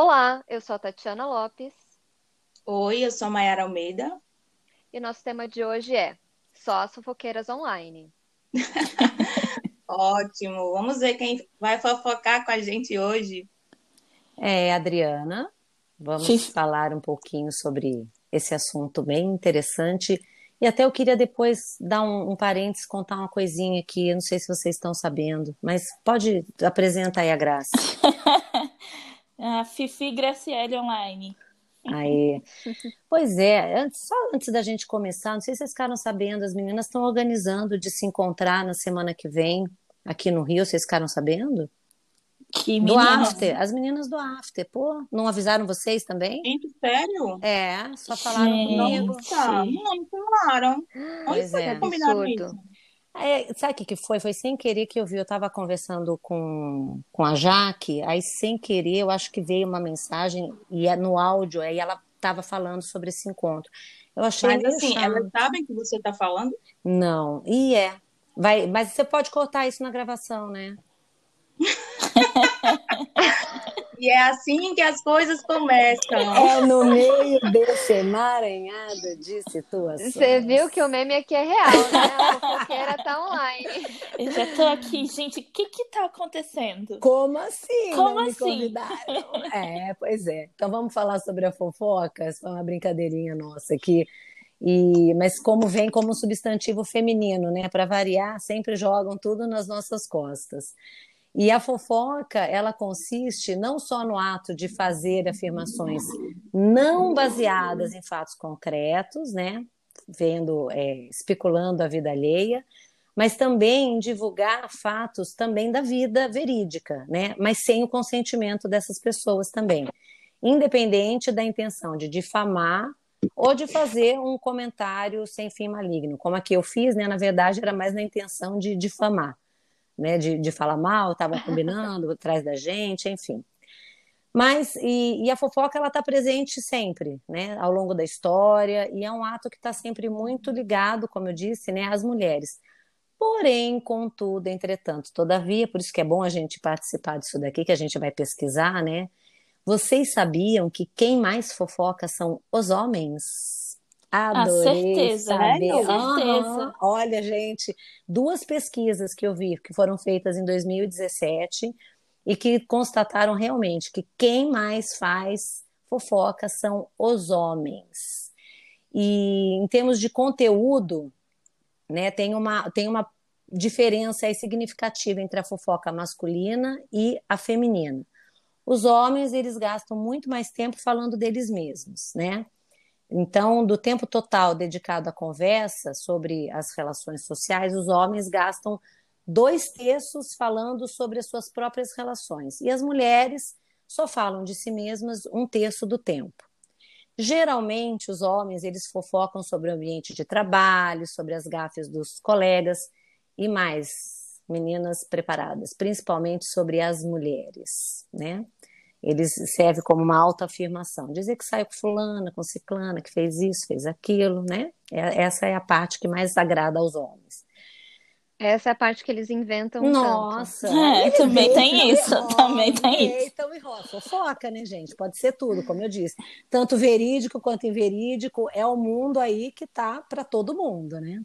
Olá, eu sou a Tatiana Lopes Oi, eu sou a Mayara Almeida. e nosso tema de hoje é Só as fofoqueiras online. Ótimo. Vamos ver quem vai fofocar com a gente hoje. É, Adriana, vamos Sim. falar um pouquinho sobre esse assunto bem interessante. E até eu queria depois dar um, um parênteses, contar uma coisinha aqui. Eu não sei se vocês estão sabendo, mas pode apresentar aí a Graça. A Fifi Graciele Online. Aí. Pois é, antes- só antes da gente começar, não sei se vocês ficaram sabendo, as meninas estão organizando de se encontrar na semana que vem aqui no Rio. Vocês ficaram sabendo? Que Do. After, as meninas do After. Pô, não avisaram vocês também? Gente, sério? É, só falaram Gente. comigo. Nossa, não me falaram. Onde Pois foi é. que combinaram Absurdo. isso? É, sabe o que que foi? Foi sem querer que eu vi. Eu estava conversando com, com a Jaque, aí sem querer eu acho que veio uma mensagem e é no áudio, aí ela estava falando sobre esse encontro. Eu achei Mas assim, chato. elas sabem que você está falando? Não, e é. Vai, mas você pode cortar isso na gravação, né? E é assim que as coisas começam. É no meio desse emaranhado de situações. Você viu que o meme aqui é real, né? A fofoqueira tá online. Eu já tô aqui, gente. O que que tá acontecendo? Como assim? Como assim? É, pois é. Então vamos falar sobre a fofoca. Essa foi uma brincadeirinha nossa aqui. E, mas como vem como um substantivo feminino, né? Para variar, sempre jogam tudo nas nossas costas. E a fofoca, ela consiste não só no ato de fazer afirmações não baseadas em fatos concretos, né? Vendo, é, especulando a vida alheia, mas também em divulgar fatos também da vida verídica, né? Mas sem o consentimento dessas pessoas também, independente da intenção de difamar ou de fazer um comentário sem fim maligno, como aqui eu fiz, né? Na verdade, era mais na intenção de difamar, né? De, de falar mal, estava combinando atrás da gente, enfim. Mas, e, e a fofoca, ela está presente sempre, né? Ao longo da história, e é um ato que está sempre muito ligado, como eu disse, né? Às mulheres. Porém, contudo, entretanto, todavia, por isso que é bom a gente participar disso daqui, que a gente vai pesquisar, né? Vocês sabiam que quem mais fofoca são os homens? Adorei certeza, saber. né? Com Aham. certeza. Olha, gente, duas pesquisas que eu vi que foram feitas em 2017 e que constataram realmente que quem mais faz fofoca são os homens. E em termos de conteúdo, né, tem uma, tem uma diferença aí significativa entre a fofoca masculina e a feminina. Os homens, eles gastam muito mais tempo falando deles mesmos, né? Então, do tempo total dedicado à conversa sobre as relações sociais, os homens gastam dois terços falando sobre as suas próprias relações. E as mulheres só falam de si mesmas um terço do tempo. Geralmente, os homens eles fofocam sobre o ambiente de trabalho, sobre as gafes dos colegas e mais, meninas preparadas, principalmente sobre as mulheres, né? Eles servem como uma autoafirmação, dizer que saiu com fulana, com ciclana, que fez isso, fez aquilo, né? É- Essa é a parte que mais agrada aos homens. Essa é a parte que eles inventam tanto. Nossa, É, ele também tem isso, enrola, também tem isso. Então enrola. Fofoca, né, gente? Pode ser tudo, como eu disse. Tanto verídico quanto inverídico, é o mundo aí que tá para todo mundo, né?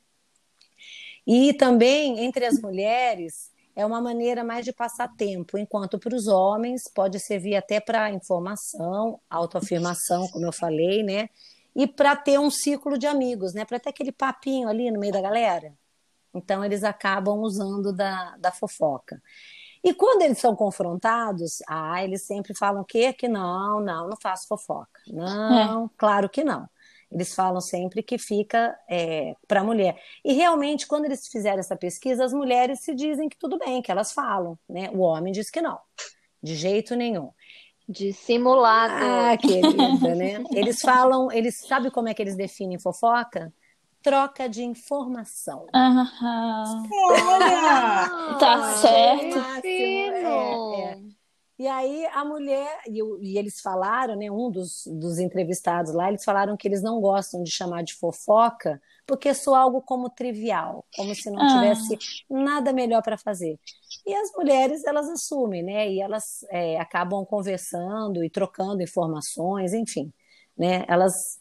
E também, entre as mulheres, é uma maneira mais de passar tempo, enquanto para os homens pode servir até para informação, autoafirmação, como eu falei, né? E para ter um ciclo de amigos, né? Para ter aquele papinho ali no meio da galera. Então, eles acabam usando da, da fofoca. E quando eles são confrontados, ah, eles sempre falam o quê? Que não, não, não faço fofoca. Não, claro que não. Eles falam sempre que fica é, para a mulher. E realmente, quando eles fizeram essa pesquisa, as mulheres se dizem que tudo bem, que elas falam, né? O homem diz que não, de jeito nenhum. Dissimulado. Ah, querida, né? Eles falam, eles sabem como é que eles definem fofoca? Troca de informação. Aham. Olha! Tá certo. máximo, é, é. E aí a mulher, e, e, eles falaram, né, um dos, dos entrevistados lá, eles falaram que eles não gostam de chamar de fofoca, porque soa algo como trivial, como se não ah. tivesse nada melhor para fazer. E as mulheres, elas assumem, né, e elas é, acabam conversando e trocando informações, enfim, né, elas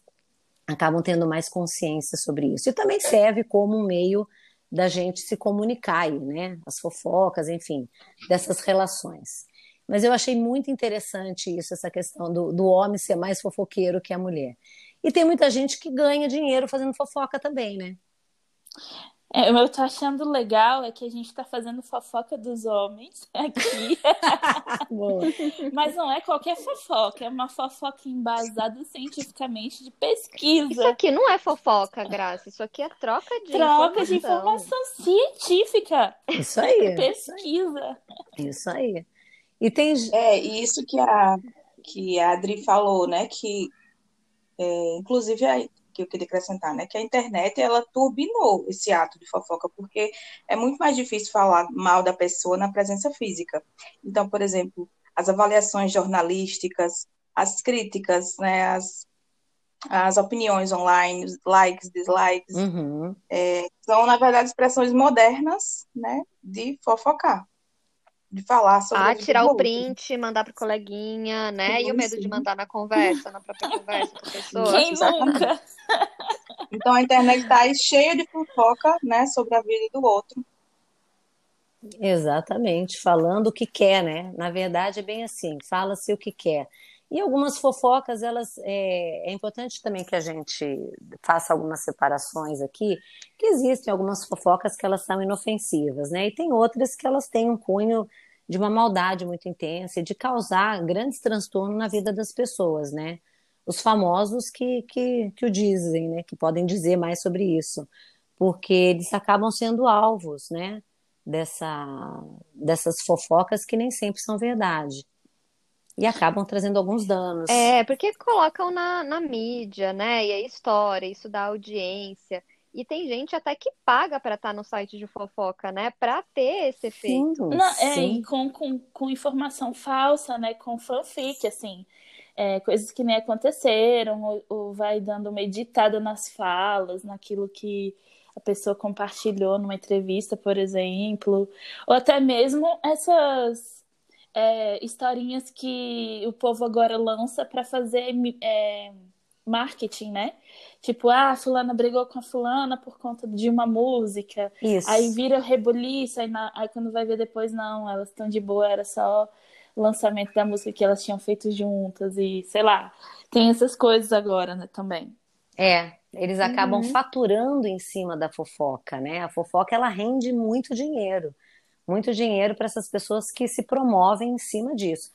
acabam tendo mais consciência sobre isso. E também serve como um meio da gente se comunicar aí, né, as fofocas, enfim, dessas relações. Mas eu achei muito interessante isso, essa questão do, do homem ser mais fofoqueiro que a mulher. E tem muita gente que ganha dinheiro fazendo fofoca também, né? É, eu tô achando legal é que a gente tá fazendo fofoca dos homens aqui. Mas não é qualquer fofoca, é uma fofoca embasada cientificamente de pesquisa. Isso aqui não é fofoca, Graça. Isso aqui é troca de troca informação. de informação científica. Isso aí. Pesquisa. Isso aí. E tem. É, isso que a, que a Adri falou, né? Que, é, inclusive, a, que eu queria acrescentar, né? Que a internet, ela turbinou esse ato de fofoca, porque é muito mais difícil falar mal da pessoa na presença física. Então, por exemplo, as avaliações jornalísticas, as críticas, né? As, as opiniões online, likes, dislikes, uhum. é, são, na verdade, expressões modernas, né? De fofocar de falar sobre Ah, tirar o print, mandar pro coleguinha, né? Sim, e o medo sim. de mandar na conversa, na própria conversa com a pessoa. Quem nunca? Então a internet está cheia de fofoca, né, sobre a vida do outro. Exatamente, falando o que quer, né? Na verdade é bem assim, fala-se o que quer. E algumas fofocas, elas é, é, importante também que a gente faça algumas separações aqui, que existem algumas fofocas que elas são inofensivas, né? E tem outras que elas têm um cunho de uma maldade muito intensa e de causar grandes transtornos na vida das pessoas, né? Os famosos que, que, que o dizem, né? Que podem dizer mais sobre isso, porque eles acabam sendo alvos, né? Dessa, dessas fofocas que nem sempre são verdade e acabam trazendo alguns danos. É, porque colocam na, na mídia, né? E a história, isso dá audiência. E tem gente até que paga para estar tá no site de fofoca, né? Para ter esse efeito. Sim, Não, é, sim. E com, com, com informação falsa, né? Com fanfic, assim. É, coisas que nem aconteceram, ou, ou vai dando uma editada nas falas, naquilo que a pessoa compartilhou numa entrevista, por exemplo. Ou até mesmo essas é, historinhas que o povo agora lança para fazer é, marketing, né? Tipo, ah, fulana brigou com a fulana por conta de uma música. Isso. Aí vira rebuliço, aí, na, aí quando vai ver depois, não, elas estão de boa, era só lançamento da música que elas tinham feito juntas e sei lá. Tem essas coisas agora, né, também. É, eles acabam uhum. faturando em cima da fofoca, né? A fofoca ela rende muito dinheiro muito dinheiro para essas pessoas que se promovem em cima disso.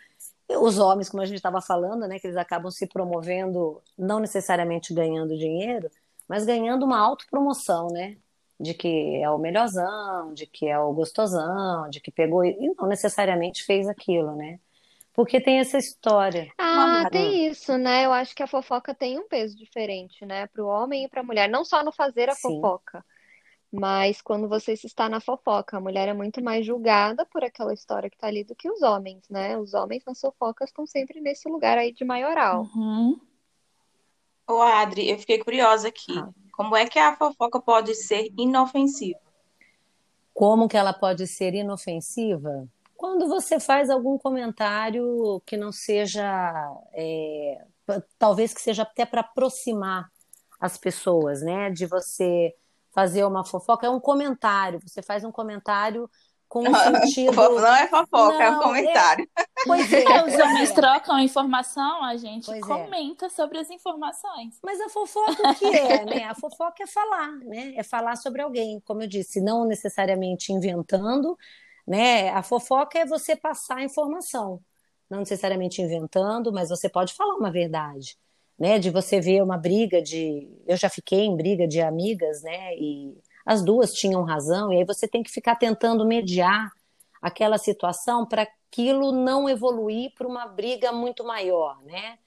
Os homens, como a gente estava falando, né, que eles acabam se promovendo, não necessariamente ganhando dinheiro, mas ganhando uma autopromoção, né? De que é o melhorzão, de que é o gostosão, de que pegou e não necessariamente fez aquilo, né? Porque tem essa história. Ah, tem isso, né? Eu acho que a fofoca tem um peso diferente, né? Para o homem e para a mulher. Não só no fazer a Sim. fofoca, mas quando você está na fofoca, a mulher é muito mais julgada por aquela história que está ali do que os homens, né? Os homens nas fofocas estão sempre nesse lugar aí de maioral. Uhum. Ô, Adri, eu fiquei curiosa aqui. Ah. Como é que a fofoca pode ser inofensiva? Como que ela pode ser inofensiva? Quando você faz algum comentário que não seja, é, talvez que seja até para aproximar as pessoas, né? De você fazer uma fofoca, é um comentário. Você faz um comentário com um sentido. Não é fofoca, não, é um comentário. É... Pois é. Os homens trocam informação, a gente pois é. comenta é. sobre as informações. Mas a fofoca o que é, né? A fofoca é falar, né? É falar sobre alguém, como eu disse, não necessariamente inventando, né? A fofoca é você passar a informação, não necessariamente inventando, mas você pode falar uma verdade né? De você ver uma briga de. Eu já fiquei em briga de amigas, né? E as duas tinham razão, e aí você tem que ficar tentando mediar aquela situação para aquilo não evoluir para uma briga muito maior, né?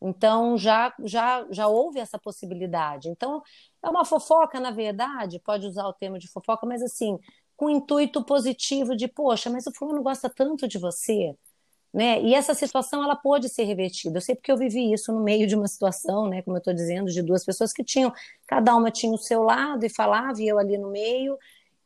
Então já, já, já houve essa possibilidade. Então é uma fofoca, na verdade, pode usar o termo de fofoca, mas assim, com intuito positivo de, poxa, mas o fulano gosta tanto de você, Né? E essa situação ela pode ser revertida. Eu sei porque eu vivi isso no meio de uma situação, né, como eu estou dizendo, de duas pessoas que tinham, cada uma tinha o seu lado e falava, e eu ali no meio.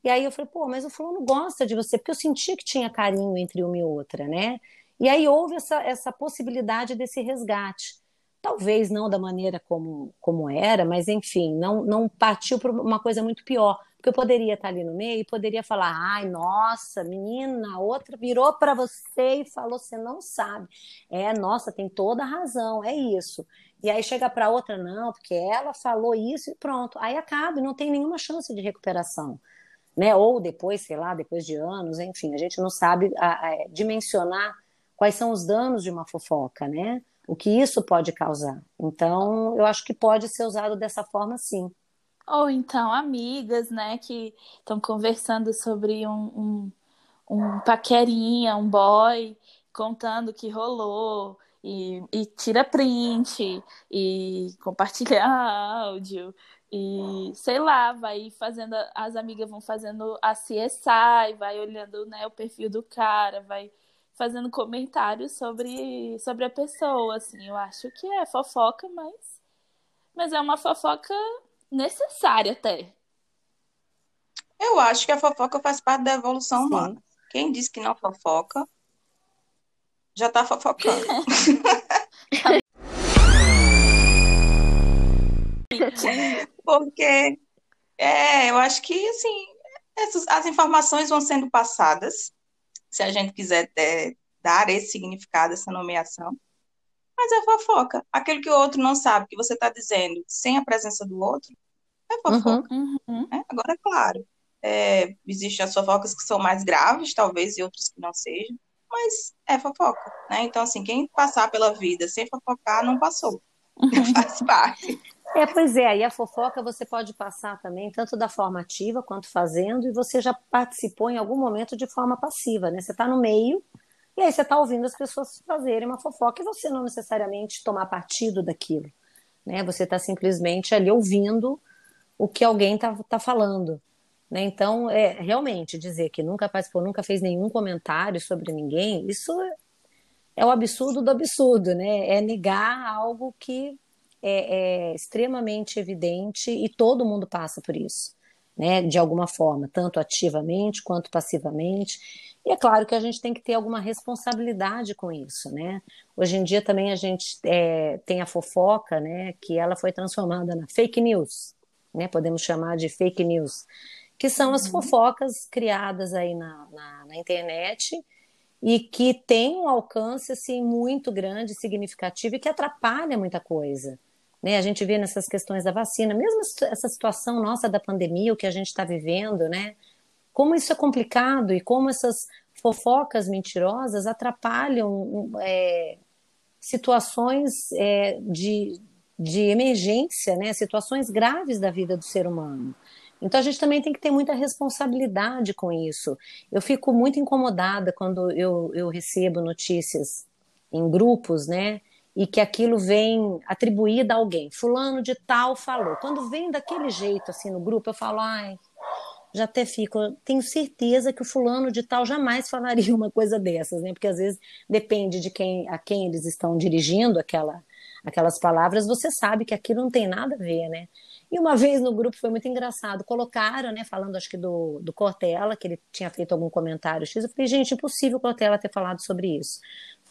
E aí eu falei, pô, mas o fulano gosta de você, porque eu sentia que tinha carinho entre uma e outra, né? E aí houve essa, essa possibilidade desse resgate. Talvez não da maneira como, como era, mas enfim, não, não partiu para uma coisa muito pior. Porque eu poderia estar ali no meio e poderia falar: ai, nossa, menina, outra virou para você e falou: você não sabe. É, nossa, tem toda a razão, é isso. E aí chega para outra, não, porque ela falou isso e pronto. Aí acaba não tem nenhuma chance de recuperação. Né? Ou depois, sei lá, depois de anos, enfim, a gente não sabe a, a, dimensionar quais são os danos de uma fofoca, né? O que isso pode causar. Então, eu acho que pode ser usado dessa forma, sim. Ou então amigas, né, que estão conversando sobre um, um, um paquerinha, um boy, contando que rolou, e, e tira print, e compartilha áudio, e sei lá, vai fazendo, as amigas vão fazendo a CSI, vai olhando né, o perfil do cara, vai fazendo comentários sobre, sobre a pessoa, assim, eu acho que é fofoca, mas, mas é uma fofoca necessária até. Eu acho que a fofoca faz parte da evolução Sim. humana. Quem diz que não fofoca, já tá fofocando. Porque é, eu acho que assim, essas, as informações vão sendo passadas, se a gente quiser é, dar esse significado, essa nomeação. Mas é fofoca. Aquilo que o outro não sabe, que você está dizendo sem a presença do outro, é fofoca. Uhum, uhum. É, agora, é claro, é, existem as fofocas que são mais graves, talvez, e outras que não sejam, mas é fofoca, né? Então, assim, quem passar pela vida sem fofocar, não passou. Uhum. Faz parte. É, pois é, aí a fofoca você pode passar também, tanto da forma ativa quanto fazendo, e você já participou em algum momento de forma passiva, né? Você está no meio, e aí você está ouvindo as pessoas fazerem uma fofoca e você não necessariamente tomar partido daquilo, né? Você está simplesmente ali ouvindo o que alguém está tá falando. Né? Então, é, realmente, dizer que nunca participou, nunca fez nenhum comentário sobre ninguém, isso é, é o absurdo do absurdo, né? É negar algo que é, é, extremamente evidente e todo mundo passa por isso, né? De alguma forma, tanto ativamente quanto passivamente. E é claro que a gente tem que ter alguma responsabilidade com isso, né? Hoje em dia também a gente é, tem a fofoca, né? Que ela foi transformada na fake news, né? Podemos chamar de fake news, que são as uhum. fofocas criadas aí na, na, na internet e que tem um alcance assim muito grande, significativo e que atrapalha muita coisa. Né? A gente vê nessas questões da vacina, mesmo essa situação nossa da pandemia, o que a gente está vivendo, né? Como isso é complicado e como essas fofocas mentirosas atrapalham é, situações é, de, de emergência, né? situações graves da vida do ser humano. Então a gente também tem que ter muita responsabilidade com isso. Eu fico muito incomodada quando eu, eu recebo notícias em grupos, né? E que aquilo vem atribuído a alguém. Fulano de tal falou. Quando vem daquele jeito, assim, no grupo, eu falo, ai, já até fico, tenho certeza que o fulano de tal jamais falaria uma coisa dessas, né? Porque às vezes depende de quem a quem eles estão dirigindo aquela aquelas palavras, você sabe que aquilo não tem nada a ver, né? E uma vez no grupo foi muito engraçado, colocaram, né, falando acho que do, do Cortella, que ele tinha feito algum comentário X, eu falei, gente, impossível o Cortella ter falado sobre isso.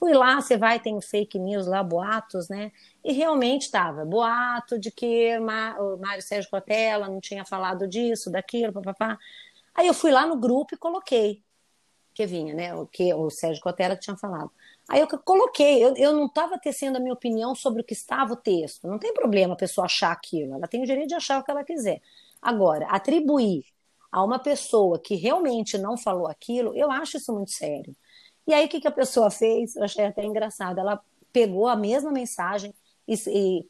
Fui lá, você vai, tem fake news lá, boatos, né? E realmente estava, boato de que o Mário Sérgio Cortella não tinha falado disso, daquilo, papapá. Aí eu fui lá no grupo e coloquei que vinha, né? O que o Sérgio Cortella tinha falado. Aí eu coloquei, eu, eu não estava tecendo a minha opinião sobre o que estava o texto. Não tem problema a pessoa achar aquilo, ela tem o direito de achar o que ela quiser. Agora, atribuir a uma pessoa que realmente não falou aquilo, eu acho isso muito sério. E aí, o que, que a pessoa fez? Eu achei até engraçado. Ela pegou a mesma mensagem e, e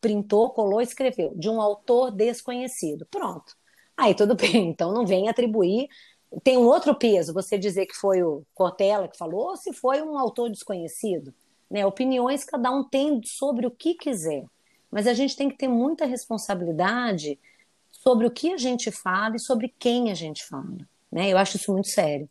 printou, colou e escreveu, de um autor desconhecido. Pronto. Aí tudo bem, então não vem atribuir tem um outro peso você dizer que foi o Cortella que falou ou se foi um autor desconhecido. Né? Opiniões cada um tem sobre o que quiser, mas a gente tem que ter muita responsabilidade sobre o que a gente fala e sobre quem a gente fala. Né? Eu acho isso muito sério.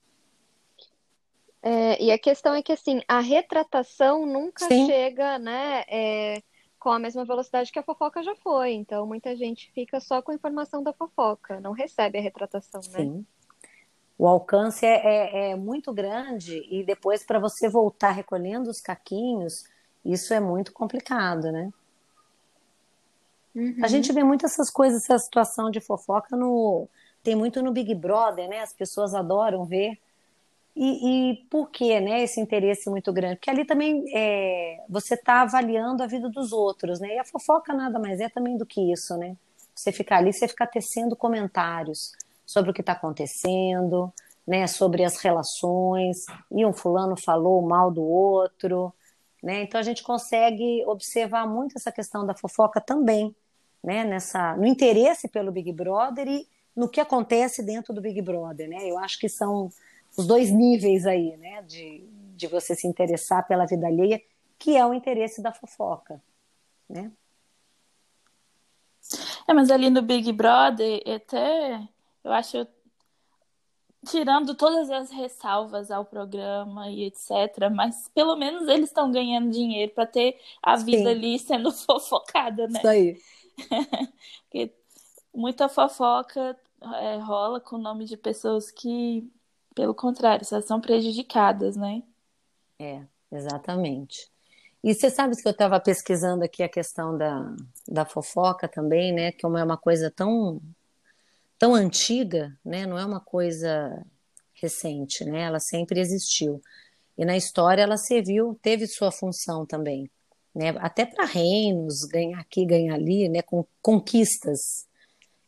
É, e a questão é que, assim, a retratação nunca Sim. chega, né, é, com a mesma velocidade que a fofoca já foi. Então, muita gente fica só com a informação da fofoca, não recebe a retratação, né? Sim. O alcance é, é, é muito grande e depois, para você voltar recolhendo os caquinhos, isso é muito complicado, né? Uhum. A gente vê muito essas coisas, essa situação de fofoca no. Tem muito no Big Brother, né? As pessoas adoram ver e, e, por que né, esse interesse muito grande? Porque ali também é, você está avaliando a vida dos outros, né? E a fofoca nada mais é também do que isso, né? Você ficar ali, você ficar tecendo comentários sobre o que está acontecendo, né? Sobre as relações, e um fulano falou mal do outro, né? Então a gente consegue observar muito essa questão da fofoca também, né? Nessa, no interesse pelo Big Brother e no que acontece dentro do Big Brother, né? Eu acho que são os dois níveis aí, né, de, de você se interessar pela vida alheia, que é o interesse da fofoca, né? É, mas ali no Big Brother, até eu acho tirando todas as ressalvas ao programa e etc, mas pelo menos eles estão ganhando dinheiro para ter a vida Sim. ali sendo fofocada, né? Isso aí. Porque muita fofoca é, rola com o nome de pessoas que pelo contrário, elas são prejudicadas, né? É, exatamente. E você sabe que eu estava pesquisando aqui a questão da, da fofoca também, né? Que é uma coisa tão, tão antiga, né? Não é uma coisa recente, né? Ela sempre existiu. E na história ela serviu, teve sua função também, né? Até para reinos, ganhar aqui, ganhar ali, né? Com conquistas,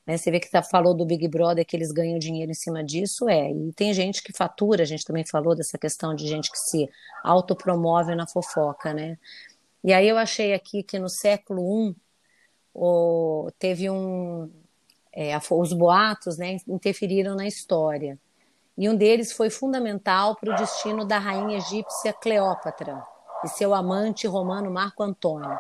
né? Você vê que tá, falou do Big Brother que eles ganham dinheiro em cima disso, é. E tem gente que fatura, a gente também falou dessa questão de gente que se autopromove na fofoca, né? E aí eu achei aqui que no século I o, teve um. É, os boatos né, interferiram na história. E um deles foi fundamental para o destino da rainha egípcia Cleópatra e seu amante romano Marco Antônio.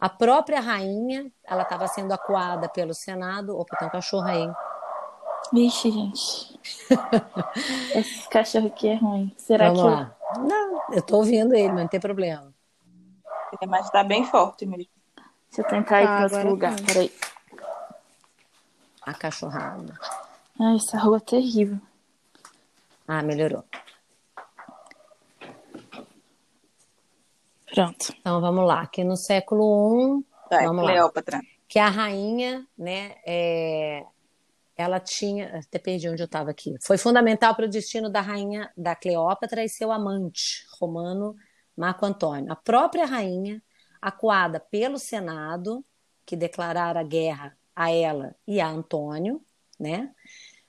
A própria rainha, ela estava sendo acuada pelo Senado. Opa, tem um cachorro aí. Vixe, gente. Esse cachorro aqui é ruim. Será Vamos que. Lá. Não, eu tô ouvindo ele, mas não tem problema. É, mas tá bem forte mesmo. Deixa eu tentar ir ah, para outro lugar. Sim. Peraí. A cachorrada. Ai, essa rua é terrível. Ah, melhorou. Pronto. Então vamos lá, que no século I, Vai, vamos Cleópatra. Lá, que a rainha, né, é, ela tinha, até perdi onde eu estava aqui, foi fundamental para o destino da rainha da Cleópatra e seu amante romano Marco Antônio. A própria rainha, acuada pelo Senado, que declarara guerra a ela e a Antônio, né,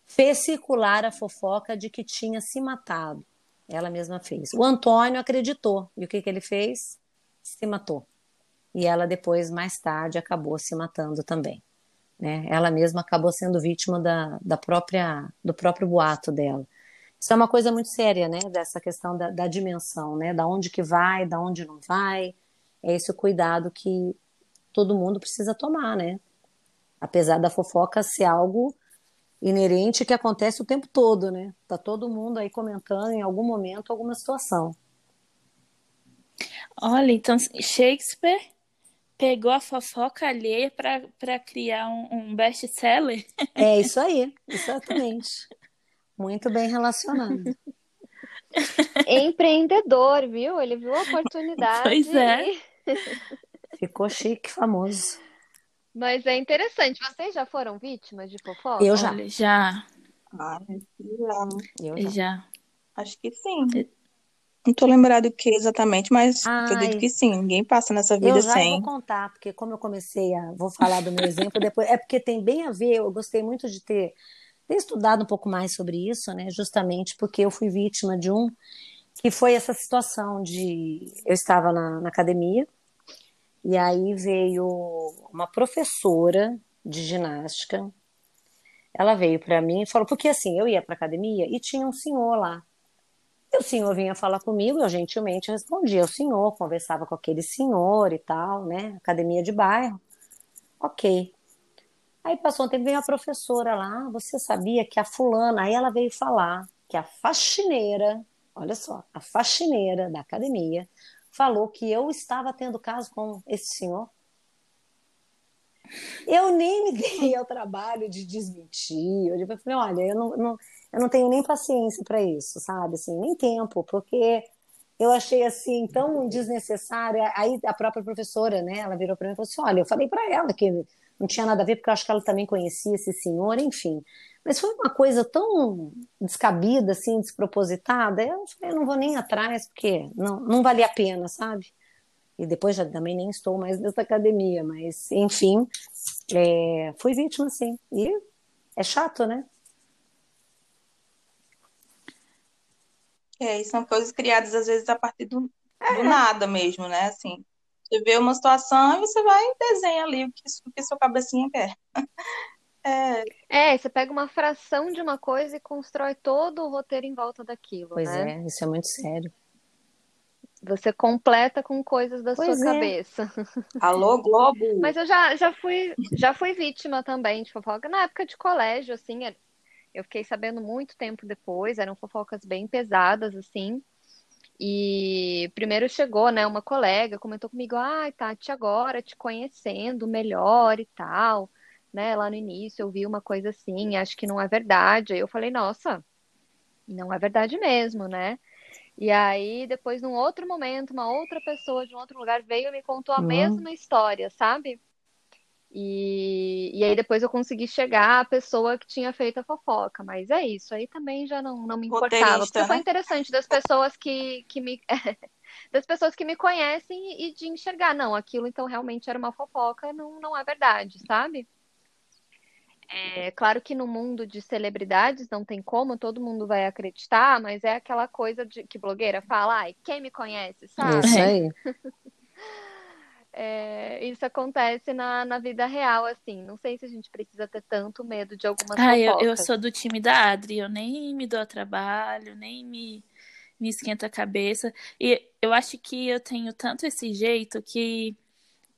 fez circular a fofoca de que tinha se matado ela mesma fez. O Antônio acreditou. E o que, que ele fez? Se matou. E ela depois, mais tarde, acabou se matando também. Né? Ela mesma acabou sendo vítima da, da própria, do próprio boato dela. Isso é uma coisa muito séria, né? Dessa questão da, da dimensão, né? Da onde que vai, da onde não vai. É esse o cuidado que todo mundo precisa tomar, né? Apesar da fofoca ser algo inerente que acontece o tempo todo, né? Tá todo mundo aí comentando em algum momento alguma situação. Olha, então Shakespeare pegou a fofoca alheia para criar um, um best-seller? É isso aí, exatamente. Muito bem relacionado. Empreendedor, viu? Ele viu a oportunidade. Pois é. Ficou chique, famoso. Mas é interessante. Vocês já foram vítimas de fofoca? Eu já. Olha, já. Ah, já. Eu já. já. Acho que sim. Não tô lembrado o que exatamente, mas Ai, acredito que sim. Ninguém passa nessa vida eu já sem. vou contar, porque como eu comecei a. Vou falar do meu exemplo depois. É porque tem bem a ver. Eu gostei muito de ter, ter estudado um pouco mais sobre isso, né? Justamente porque eu fui vítima de um. Que foi essa situação de. Eu estava na, na academia e aí veio uma professora de ginástica. Ela veio para mim e falou, porque assim, eu ia para academia e tinha um senhor lá. E o senhor vinha falar comigo, eu gentilmente respondia ao senhor, conversava com aquele senhor e tal, né? Academia de bairro. Ok. Aí passou um tempo, veio a professora lá, você sabia que a fulana, aí ela veio falar que a faxineira olha só, a faxineira da academia falou que eu estava tendo caso com esse senhor. Eu nem me dei ao trabalho de desmentir. Eu falei, olha, eu não, não eu não tenho nem paciência para isso, sabe? Assim, nem tempo, porque eu achei assim tão desnecessária. Aí a própria professora, né, ela virou para mim e falou assim: "Olha, eu falei para ela que não tinha nada a ver, porque eu acho que ela também conhecia esse senhor, enfim. Mas foi uma coisa tão descabida, assim, despropositada. Eu falei, eu não vou nem atrás, porque não, não valia a pena, sabe? E depois já também nem estou mais nessa academia, mas, enfim, é, fui vítima, sim. E é chato, né? É, e são coisas criadas às vezes a partir do, do é. nada mesmo, né? Assim, você vê uma situação e você vai e desenha ali o que, o que sua cabecinha quer. É. é, você pega uma fração de uma coisa e constrói todo o roteiro em volta daquilo, pois né? é, isso é muito sério. Você completa com coisas da pois sua é. cabeça. Alô, Globo! Mas eu já, já, fui, já fui vítima também de fofoca. Na época de colégio, assim, eu fiquei sabendo muito tempo depois, eram fofocas bem pesadas, assim. E primeiro chegou, né, uma colega, comentou comigo, ai, ah, Tati, agora te conhecendo melhor e tal, né? Lá no início eu vi uma coisa assim, acho que não é verdade. Aí eu falei, nossa, não é verdade mesmo, né? E aí, depois, num outro momento, uma outra pessoa de um outro lugar veio e me contou a uhum. mesma história, sabe? E, e aí depois eu consegui chegar à pessoa que tinha feito a fofoca. Mas é isso, aí também já não, não me importava. Porque né? foi interessante das pessoas que, que me. das pessoas que me conhecem e de enxergar, não, aquilo então realmente era uma fofoca, não, não é verdade, sabe? É claro que no mundo de celebridades não tem como, todo mundo vai acreditar, mas é aquela coisa de que blogueira fala, ai, quem me conhece, sabe? Isso aí. É, isso acontece na, na vida real, assim. Não sei se a gente precisa ter tanto medo de algumas ah, eu, eu, sou do time da Adri, eu nem me dou trabalho, nem me, me esquenta a cabeça. E eu acho que eu tenho tanto esse jeito que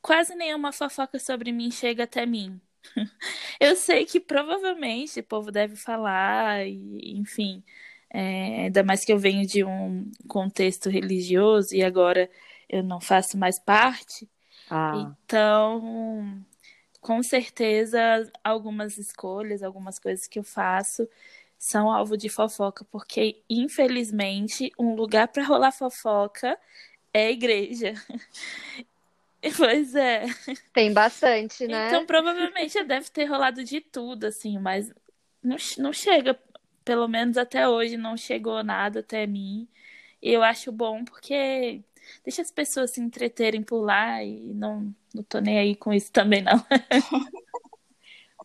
quase nenhuma fofoca sobre mim chega até mim. eu sei que provavelmente o povo deve falar, e, enfim. É, ainda mais que eu venho de um contexto religioso e agora eu não faço mais parte. Ah. Então, com certeza, algumas escolhas, algumas coisas que eu faço são alvo de fofoca, porque infelizmente um lugar para rolar fofoca é a igreja. Pois é. Tem bastante, né? Então, provavelmente deve ter rolado de tudo, assim, mas não, não chega, pelo menos até hoje, não chegou nada até mim. E eu acho bom porque deixa as pessoas se entreterem por lá e não, não tô nem aí com isso também, não.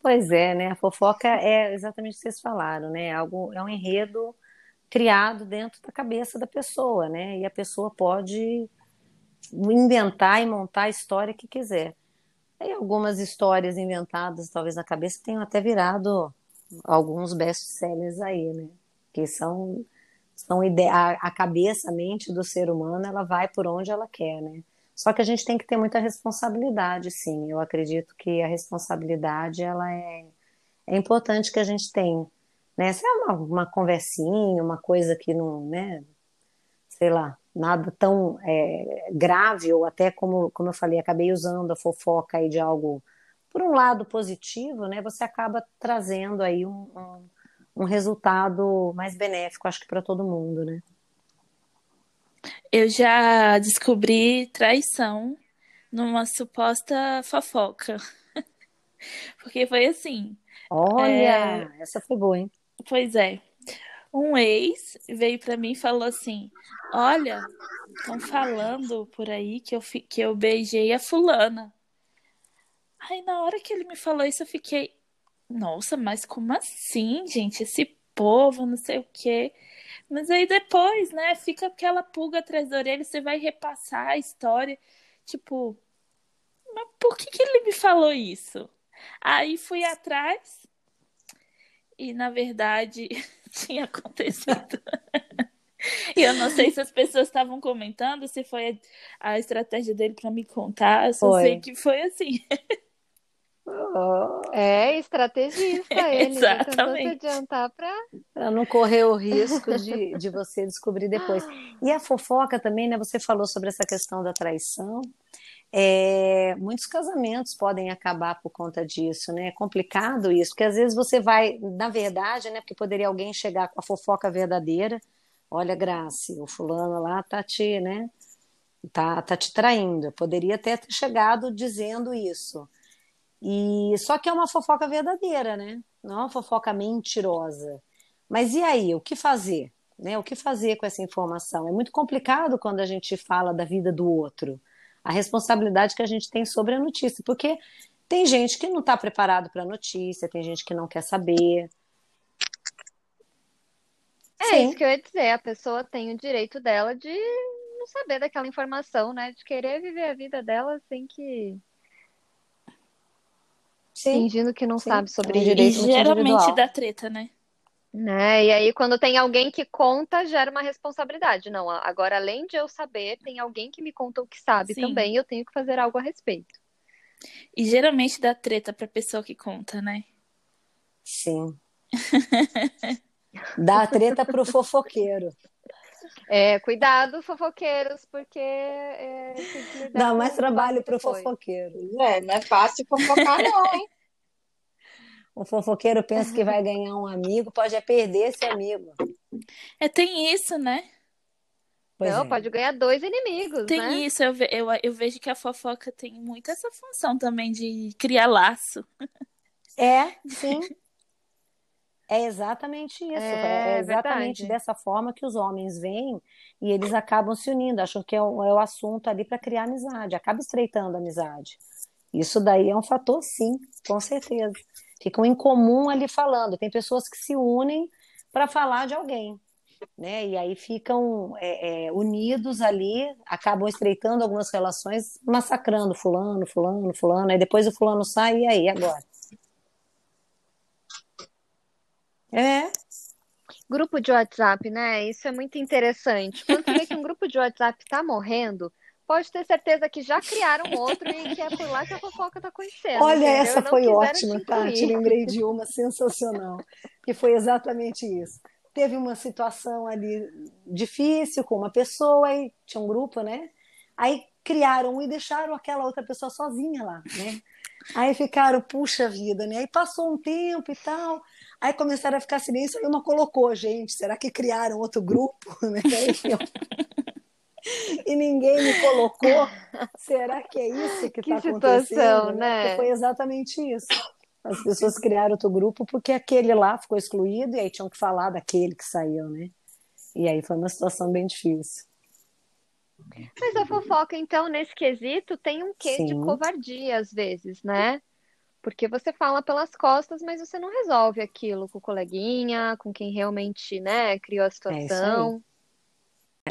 pois é, né? A fofoca é exatamente o que vocês falaram, né? Algo, é um enredo criado dentro da cabeça da pessoa, né? E a pessoa pode inventar e montar a história que quiser. Tem algumas histórias inventadas, talvez na cabeça, tenham até virado alguns best-sellers aí, né? Que são são a, a cabeça, a mente do ser humano, ela vai por onde ela quer, né? Só que a gente tem que ter muita responsabilidade, sim. Eu acredito que a responsabilidade ela é, é importante que a gente tenha. Né? Se é uma, uma conversinha, uma coisa que não, né? Sei lá, nada tão é, grave, ou até como, como eu falei, acabei usando a fofoca aí de algo por um lado positivo, né? Você acaba trazendo aí um, um um resultado mais benéfico, acho que para todo mundo, né? Eu já descobri traição numa suposta fofoca. Porque foi assim. Olha, é... essa foi boa, hein? Pois é. Um ex veio para mim e falou assim: Olha, estão falando por aí que eu, que eu beijei a fulana. Aí na hora que ele me falou isso, eu fiquei, nossa, mas como assim, gente? Esse povo, não sei o quê. Mas aí depois, né, fica aquela pulga atrás da orelha, você vai repassar a história, tipo, mas por que, que ele me falou isso? Aí fui atrás e, na verdade, tinha acontecido. E eu não sei se as pessoas estavam comentando, se foi a estratégia dele para me contar, eu só foi. sei que foi assim. É estrategista ele. Exatamente. se adiantar para não correr o risco de, de você descobrir depois. E a fofoca também, né? Você falou sobre essa questão da traição. É, muitos casamentos podem acabar por conta disso, né? É complicado isso, porque às vezes você vai, na verdade, né? Porque poderia alguém chegar com a fofoca verdadeira. Olha, Grace, o fulano lá tá te, né? Tá, tá te traindo. Poderia até ter chegado dizendo isso. E só que é uma fofoca verdadeira, né? Não é uma fofoca mentirosa. Mas e aí, o que fazer? Né? O que fazer com essa informação? É muito complicado quando a gente fala da vida do outro a responsabilidade que a gente tem sobre a notícia, porque tem gente que não está preparado para a notícia, tem gente que não quer saber. É Sim. isso que eu ia dizer, a pessoa tem o direito dela de não saber daquela informação, né? De querer viver a vida dela sem que. Sim. Fingindo que não Sim. sabe sobre isso. E geralmente dá treta, né? Né? E aí, quando tem alguém que conta, gera uma responsabilidade. Não, agora, além de eu saber, tem alguém que me contou que sabe Sim. também, eu tenho que fazer algo a respeito. E geralmente dá treta pra pessoa que conta, né? Sim. dá treta pro fofoqueiro. É, cuidado, fofoqueiros, porque. É, dá mais trabalho pro depois. fofoqueiro. É, não é fácil fofocar, não, hein? O fofoqueiro pensa que vai ganhar um amigo, pode é perder esse amigo. É, tem isso, né? Pois não, é. pode ganhar dois inimigos. Tem né? isso, eu, eu, eu vejo que a fofoca tem muito essa função também de criar laço. É, sim. É exatamente isso. É, é exatamente verdade. dessa forma que os homens vêm e eles acabam se unindo, acham que é o, é o assunto ali para criar amizade, acaba estreitando a amizade. Isso daí é um fator, sim, com certeza ficam em comum ali falando. Tem pessoas que se unem para falar de alguém, né? E aí ficam é, é, unidos ali, acabam estreitando algumas relações, massacrando fulano, fulano, fulano. Aí depois o fulano sai e aí agora. É. Grupo de WhatsApp, né? Isso é muito interessante. Quando vê que um grupo de WhatsApp está morrendo, pode ter certeza que já criaram outro e que é por lá que a fofoca está acontecendo. Olha, entendeu? essa foi ótima, tá? Te lembrei de uma sensacional, que foi exatamente isso. Teve uma situação ali difícil com uma pessoa, aí tinha um grupo, né? Aí criaram e deixaram aquela outra pessoa sozinha lá, né? Aí ficaram, puxa vida, né? Aí passou um tempo e tal. Aí começaram a ficar silêncio, e uma colocou, gente, será que criaram outro grupo? Né? E ninguém me colocou. Será que é isso que está acontecendo? Né? Porque foi exatamente isso. As pessoas criaram outro grupo porque aquele lá ficou excluído e aí tinham que falar daquele que saiu, né? E aí foi uma situação bem difícil. Mas a fofoca, então, nesse quesito, tem um quê Sim. de covardia às vezes, né? Porque você fala pelas costas, mas você não resolve aquilo com o coleguinha, com quem realmente, né, criou a é situação. É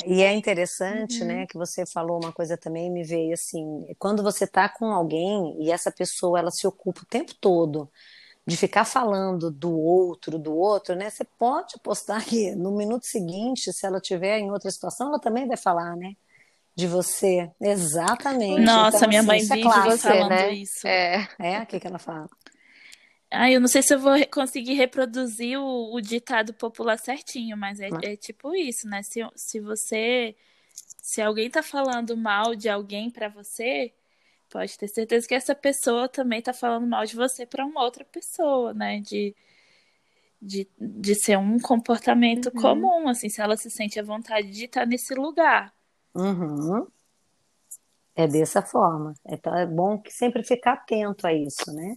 e é interessante, uhum. né, que você falou uma coisa também, me veio assim, quando você tá com alguém e essa pessoa, ela se ocupa o tempo todo de ficar falando do outro, do outro, né, você pode postar que no minuto seguinte, se ela tiver em outra situação, ela também vai falar, né, de você. Exatamente. Nossa, então, minha assim, mãe vive é claro, você, falando né? isso. É, é, o que que ela fala? Ah, eu não sei se eu vou conseguir reproduzir o, o ditado popular certinho, mas é, é, tipo isso, né? Se, se você. Se alguém tá falando mal de alguém para você, pode ter certeza que essa pessoa também tá falando mal de você para uma outra pessoa, né? De, de, de ser um comportamento uhum. comum, assim, se ela se sente à vontade de estar nesse lugar. Uhum. É dessa forma. Então é bom que sempre ficar atento a isso, né?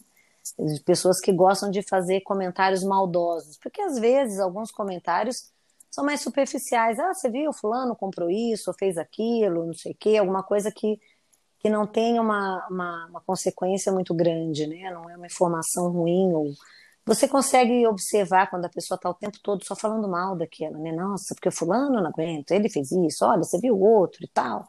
Pessoas que gostam de fazer comentários maldosos, porque às vezes alguns comentários são mais superficiais. Ah, você viu, fulano comprou isso, fez aquilo, não sei o quê, alguma coisa que, que não tenha uma, uma, uma consequência muito grande, né? Não é uma informação ruim ou você consegue observar quando a pessoa está o tempo todo só falando mal daquela, né? Nossa, porque fulano não aguenta, ele fez isso, olha, você viu o outro e tal.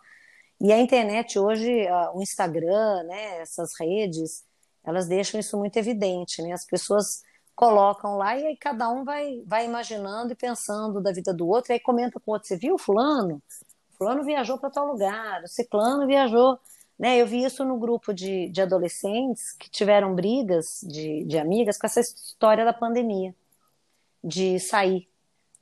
E a internet hoje, o Instagram, né, essas redes, elas deixam isso muito evidente, né? As pessoas colocam lá e aí cada um vai, vai imaginando e pensando da vida do outro, e aí comenta com o outro, você viu fulano? Fulano viajou para tal lugar, o ciclano viajou Né? Eu vi isso no grupo de, de adolescentes que tiveram brigas de, de amigas com essa história da pandemia, de sair,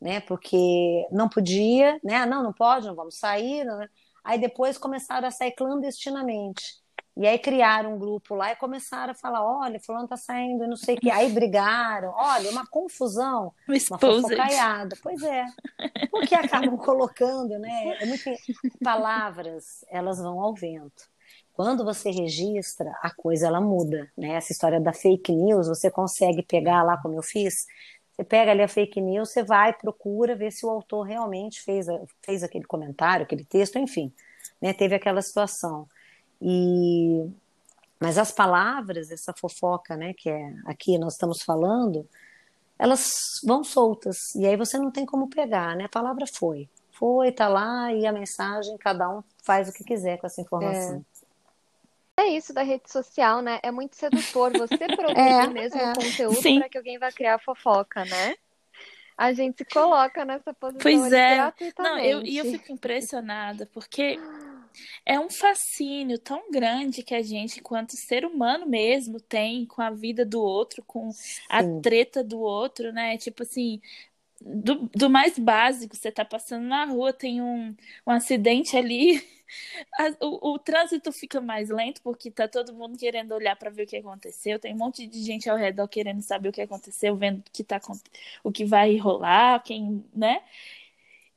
né? Porque não podia, né? Ah, não, não pode, não vamos sair. Né? Aí depois começaram a sair clandestinamente. E aí criaram um grupo lá e começaram a falar: olha, fulano tá saindo, não sei o que. Aí brigaram, olha, uma confusão, uma fofocaiada. Pois é. Porque acabam colocando, né? É muito... Palavras, elas vão ao vento. Quando você registra, a coisa ela muda, né? Essa história da fake news, você consegue pegar lá como eu fiz, você pega ali a fake news, você vai, procura ver se o autor realmente fez, fez aquele comentário, aquele texto, enfim, né? Teve aquela situação. E mas as palavras, essa fofoca, né, que é aqui nós estamos falando, elas vão soltas e aí você não tem como pegar, né? A palavra foi, foi, tá lá e a mensagem cada um faz o que quiser com essa informação. É. É isso da rede social, né? É muito sedutor você produzir é, mesmo é. conteúdo para que alguém vá criar fofoca, né? A gente se coloca nessa posição pois é. Não, eu, e eu fico impressionada, porque é um fascínio tão grande que a gente, enquanto ser humano mesmo, tem com a vida do outro, com Sim. a treta do outro, né? Tipo assim, do, do mais básico, você tá passando na rua, tem um, um acidente ali, a, o, o, trânsito fica mais lento porque tá todo mundo querendo olhar para ver o que aconteceu, tem um monte de gente ao redor querendo saber o que aconteceu, vendo que tá, o que vai rolar, quem, né?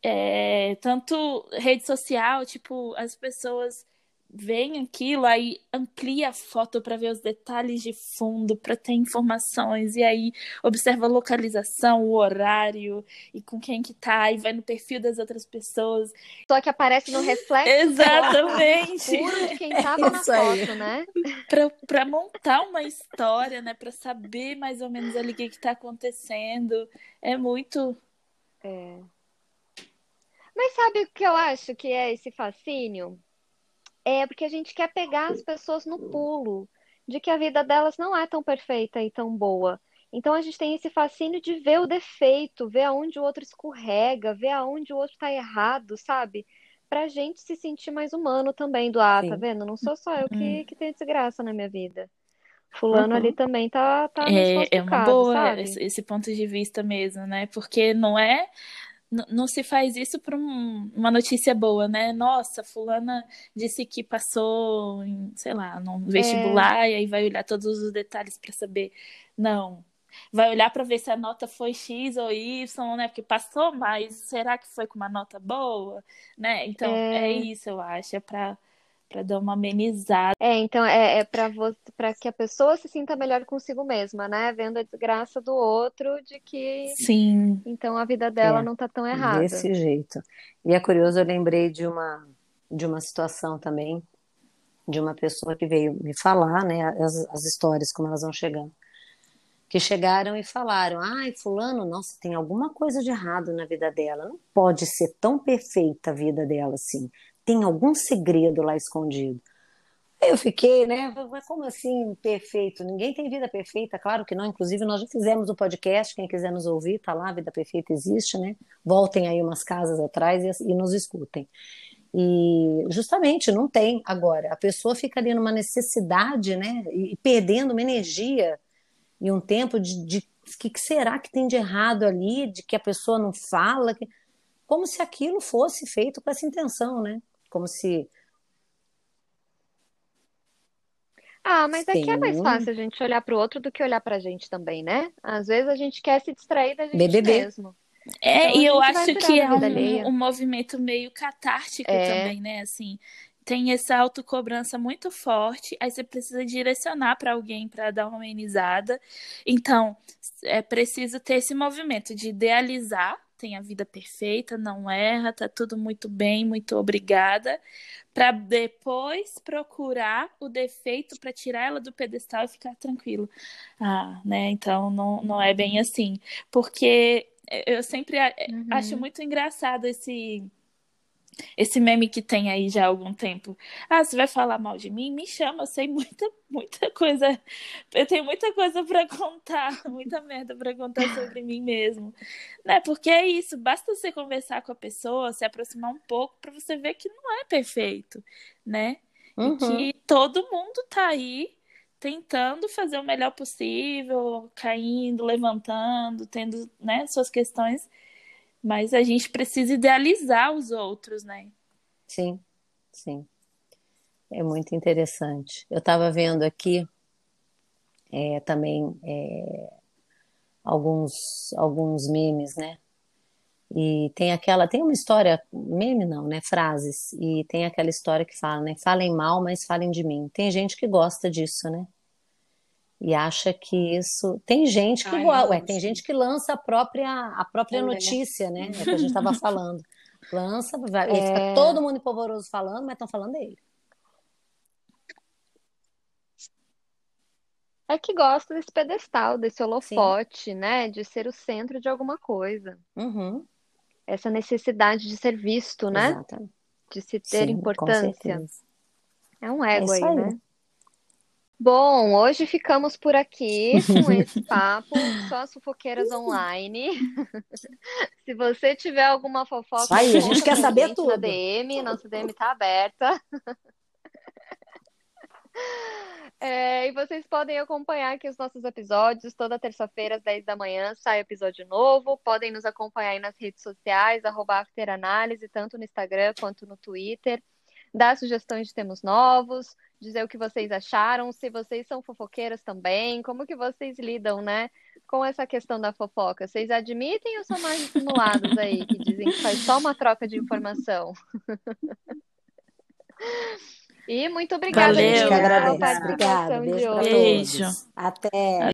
É, tanto rede social, tipo, as pessoas vem aquilo, aí amplia a foto para ver os detalhes de fundo, para ter informações, e aí observa a localização, o horário, e com quem que tá, e vai no perfil das outras pessoas. Só que aparece no reflexo. Exatamente. de quem tava é na foto, né? Para montar uma história, né? Para saber mais ou menos ali o que, que tá acontecendo. É muito. É. Mas sabe o que eu acho que é esse fascínio? É porque a gente quer pegar as pessoas no pulo de que a vida delas não é tão perfeita e tão boa. Então a gente tem esse fascínio de ver o defeito, ver aonde o outro escorrega, ver aonde o outro tá errado, sabe? Pra gente se sentir mais humano também, do ah, tá Sim. tá vendo? Não sou só eu que, uhum. que tenho desgraça na minha vida. Fulano uhum. ali também tá, tá é, é uma boa esse, esse ponto de vista mesmo, né? Porque não é não se faz isso por um, uma notícia boa, né? Nossa, fulana disse que passou, em, sei lá, no vestibular é. e aí vai olhar todos os detalhes para saber. Não. Vai olhar para ver se a nota foi X ou Y, né? Porque passou, mas será que foi com uma nota boa, né? Então, é, é isso, eu acho, é para para dar uma amenizada. É, então é, é para para que a pessoa se sinta melhor consigo mesma, né? Vendo a desgraça do outro de que Sim. Então a vida dela é, não tá tão errada. Desse jeito. E é curioso, eu lembrei de uma de uma situação também de uma pessoa que veio me falar, né, as, as histórias como elas vão chegando. Que chegaram e falaram: "Ai, fulano, nossa, tem alguma coisa de errado na vida dela. Não pode ser tão perfeita a vida dela assim tem algum segredo lá escondido. Eu fiquei, né? Mas como assim perfeito? Ninguém tem vida perfeita, claro que não. Inclusive, nós já fizemos o um podcast, quem quiser nos ouvir, tá lá, Vida Perfeita existe, né? Voltem aí umas casas atrás e, e nos escutem. E justamente não tem. Agora, a pessoa fica ali numa necessidade, né? E, perdendo uma energia e um tempo de, de que, que será que tem de errado ali, de que a pessoa não fala, que... como se aquilo fosse feito com essa intenção, né? Como se. Ah, mas Sim. é que é mais fácil a gente olhar para o outro do que olhar para a gente também, né? Às vezes a gente quer se distrair da gente BBB. mesmo. É, então, e eu acho que é um, um, movimento meio catártico é. também, né? Assim, tem essa autocobrança muito forte, aí você precisa direcionar para alguém para dar uma amenizada. Então, é preciso ter esse movimento de idealizar tem a vida perfeita, não erra, tá tudo muito bem, muito obrigada, para depois procurar o defeito para tirar ela do pedestal e ficar tranquilo. Ah, né? Então não, não é bem assim, porque eu sempre uhum. acho muito engraçado esse esse meme que tem aí já há algum tempo. Ah, você vai falar mal de mim? Me chama, eu sei muita, muita coisa. Eu tenho muita coisa para contar, muita merda para contar sobre mim mesmo. Né? Porque é isso, basta você conversar com a pessoa, se aproximar um pouco para você ver que não é perfeito, né? Uhum. E que todo mundo tá aí tentando fazer o melhor possível, caindo, levantando, tendo né, suas questões, mas a gente precisa idealizar os outros, né? Sim, sim. É muito interessante. Eu estava vendo aqui é, também é, alguns, alguns memes, né? E tem aquela, tem uma história, meme não, né? Frases. E tem aquela história que fala, né? Falem mal, mas falem de mim. Tem gente que gosta disso, né? E acha que isso. Tem gente que. Ai, Ué, tem gente que lança a própria, a própria é, notícia, né? É o que a gente estava falando. Lança, vai, é... fica todo mundo empolvoroso falando, mas estão falando dele. É que gosta desse pedestal, desse holofote, Sim. né? De ser o centro de alguma coisa. Uhum. Essa necessidade de ser visto, né? Exatamente. De se ter Sim, importância. É um ego é aí, aí, né? Bom, hoje ficamos por aqui com esse papo, só as fofoqueiras online. Se você tiver alguma fofoca, Isso aí, a gente quer saber gente tudo. Na DM, nossa DM tá aberta. É, e vocês podem acompanhar aqui os nossos episódios. Toda terça-feira, às 10 da manhã, sai episódio novo. Podem nos acompanhar aí nas redes sociais, arroba afteranálise, tanto no Instagram quanto no Twitter. Dar sugestões de temas novos, dizer o que vocês acharam, se vocês são fofoqueiras também, como que vocês lidam, né, com essa questão da fofoca. Vocês admitem ou são mais dissimulados aí, que dizem que faz só uma troca de informação? E muito obrigada, Valeu, pela participação Obrigada, beijo de hoje. Beijo. Até.